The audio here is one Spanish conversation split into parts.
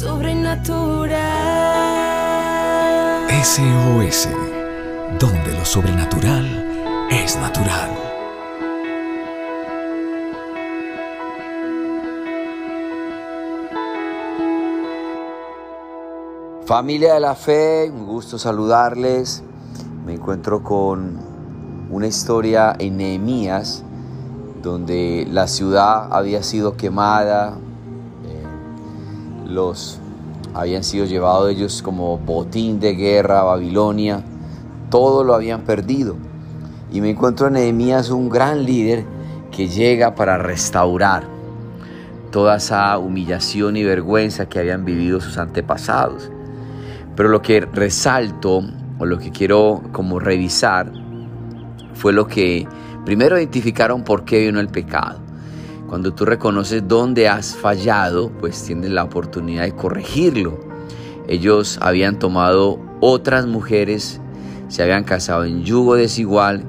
sobrenatural. SOS, donde lo sobrenatural es natural. Familia de la fe, un gusto saludarles. Me encuentro con una historia en Nehemías donde la ciudad había sido quemada, los habían sido llevados ellos como botín de guerra a Babilonia, todo lo habían perdido. Y me encuentro en Nehemías un gran líder que llega para restaurar toda esa humillación y vergüenza que habían vivido sus antepasados. Pero lo que resalto o lo que quiero como revisar fue lo que primero identificaron por qué vino el pecado. Cuando tú reconoces dónde has fallado, pues tienes la oportunidad de corregirlo. Ellos habían tomado otras mujeres, se habían casado en yugo desigual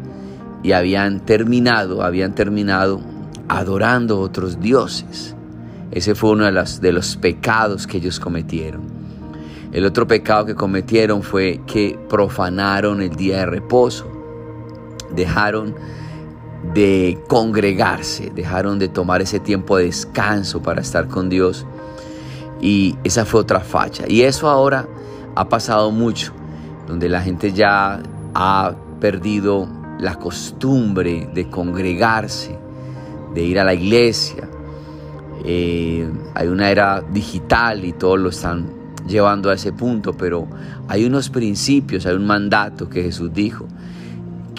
y habían terminado, habían terminado adorando otros dioses. Ese fue uno de, de los pecados que ellos cometieron. El otro pecado que cometieron fue que profanaron el día de reposo. Dejaron de congregarse, dejaron de tomar ese tiempo de descanso para estar con Dios. Y esa fue otra facha. Y eso ahora ha pasado mucho, donde la gente ya ha perdido la costumbre de congregarse, de ir a la iglesia. Eh, hay una era digital y todos lo están llevando a ese punto, pero hay unos principios, hay un mandato que Jesús dijo,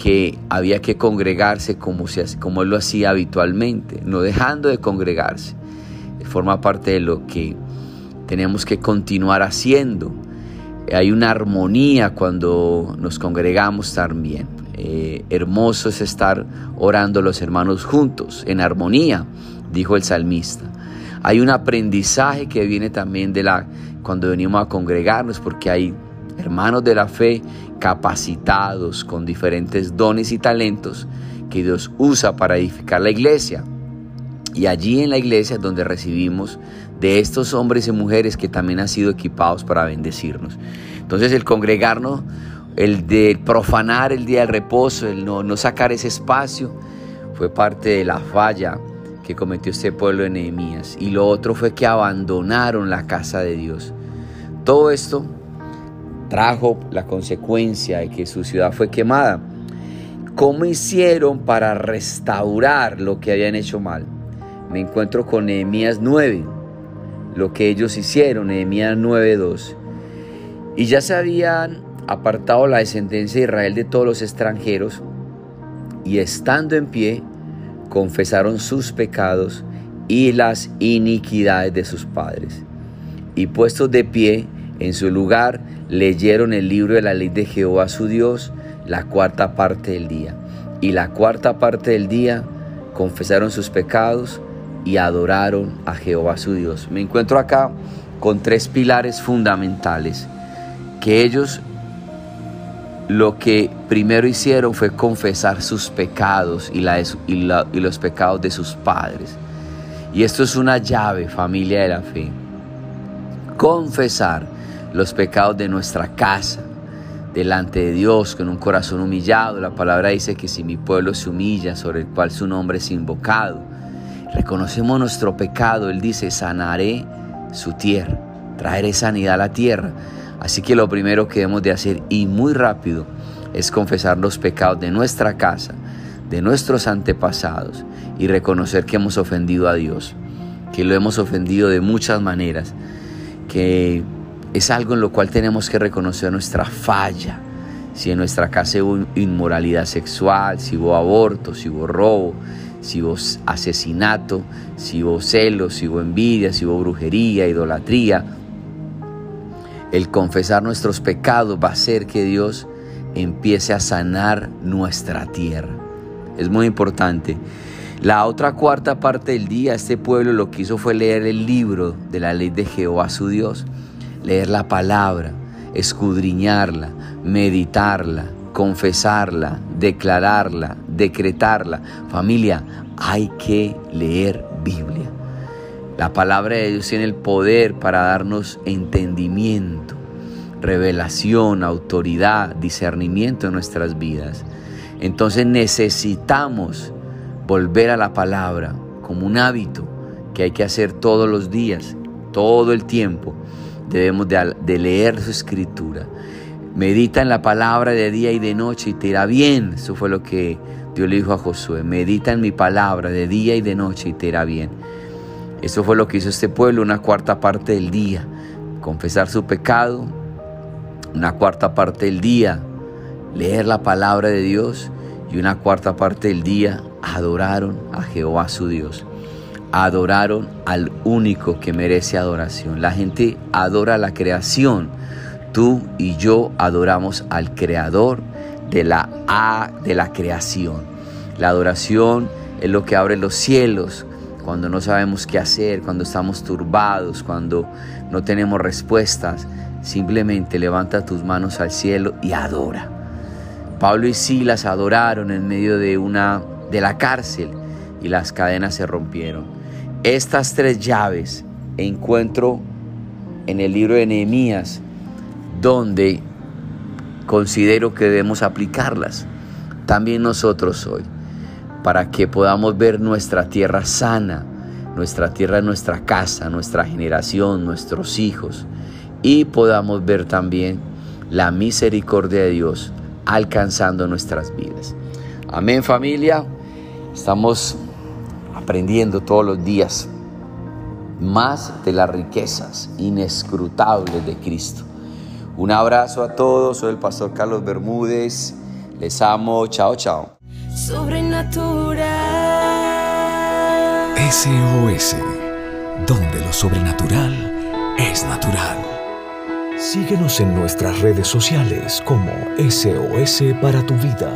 que había que congregarse como, se, como Él lo hacía habitualmente, no dejando de congregarse. Forma parte de lo que tenemos que continuar haciendo. Hay una armonía cuando nos congregamos también. Eh, hermoso es estar orando los hermanos juntos, en armonía, dijo el salmista. Hay un aprendizaje que viene también de la cuando venimos a congregarnos, porque hay hermanos de la fe capacitados con diferentes dones y talentos que Dios usa para edificar la iglesia. Y allí en la iglesia es donde recibimos de estos hombres y mujeres que también han sido equipados para bendecirnos. Entonces el congregarnos, el de profanar el día del reposo, el no, no sacar ese espacio, fue parte de la falla que cometió este pueblo de Nehemías. Y lo otro fue que abandonaron la casa de Dios. Todo esto trajo la consecuencia de que su ciudad fue quemada. ¿Cómo hicieron para restaurar lo que habían hecho mal? Me encuentro con Nehemías 9, lo que ellos hicieron, Nehemías 9.2. Y ya se habían apartado la descendencia de Israel de todos los extranjeros y estando en pie, confesaron sus pecados y las iniquidades de sus padres. Y puestos de pie en su lugar, leyeron el libro de la ley de Jehová su Dios la cuarta parte del día. Y la cuarta parte del día confesaron sus pecados y adoraron a Jehová su Dios. Me encuentro acá con tres pilares fundamentales que ellos lo que primero hicieron fue confesar sus pecados y, los pecados de sus padres. Y esto es una llave, familia de la fe. Confesar los pecados de nuestra casa delante de Dios con un corazón humillado. La palabra dice que si mi pueblo se humilla, sobre el cual su nombre es invocado, reconocemos nuestro pecado, Él dice, sanaré su tierra, traeré sanidad a la tierra. Así que lo primero que debemos de hacer y muy rápido es confesar los pecados de nuestra casa, de nuestros antepasados y reconocer que hemos ofendido a Dios, que lo hemos ofendido de muchas maneras, que es algo en lo cual tenemos que reconocer nuestra falla. Si en nuestra casa hubo inmoralidad sexual, si hubo aborto, si hubo robo, si hubo asesinato, si hubo celos, si hubo envidia, si hubo brujería, idolatría, el confesar nuestros pecados va a hacer que Dios empiece a sanar nuestra tierra. Es muy importante. La otra cuarta parte del día, este pueblo lo que hizo fue leer el libro de la ley de Jehová su Dios, leer la palabra, escudriñarla, meditarla, confesarla, declararla, decretarla. Familia, hay que leer Biblia. La palabra de Dios tiene el poder para darnos entendimiento, revelación, autoridad, discernimiento en nuestras vidas. Entonces necesitamos volver a la palabra como un hábito que hay que hacer todos los días, todo el tiempo. Debemos de, leer su escritura. Medita en la palabra de día y de noche y te irá bien. Eso fue lo que Dios le dijo a Josué. Medita en mi palabra de día y de noche y te irá bien. Eso fue lo que hizo este pueblo una cuarta parte del día. Confesar su pecado, una cuarta parte del día, leer la palabra de Dios y una cuarta parte del día adoraron a Jehová su Dios. Adoraron al único que merece adoración. La gente adora la creación. Tú y yo adoramos al creador de la A de la creación. La adoración es lo que abre los cielos cuando no sabemos qué hacer, cuando estamos turbados, cuando no tenemos respuestas. Simplemente levanta tus manos al cielo y adora. Pablo y Silas adoraron en medio de una de la cárcel y las cadenas se rompieron. Estas tres llaves encuentro en el libro de Nehemías donde considero que debemos aplicarlas también nosotros hoy para que podamos ver nuestra tierra sana, nuestra tierra, nuestra casa, nuestra generación, nuestros hijos y podamos ver también la misericordia de Dios alcanzando nuestras vidas. Amén familia, estamos aprendiendo todos los días más de las riquezas inescrutables de Cristo. Un abrazo a todos, soy el pastor Carlos Bermúdez, les amo, chao, chao. Sobrenatural. SOS, donde lo sobrenatural es natural. Síguenos en nuestras redes sociales como SOS para tu vida.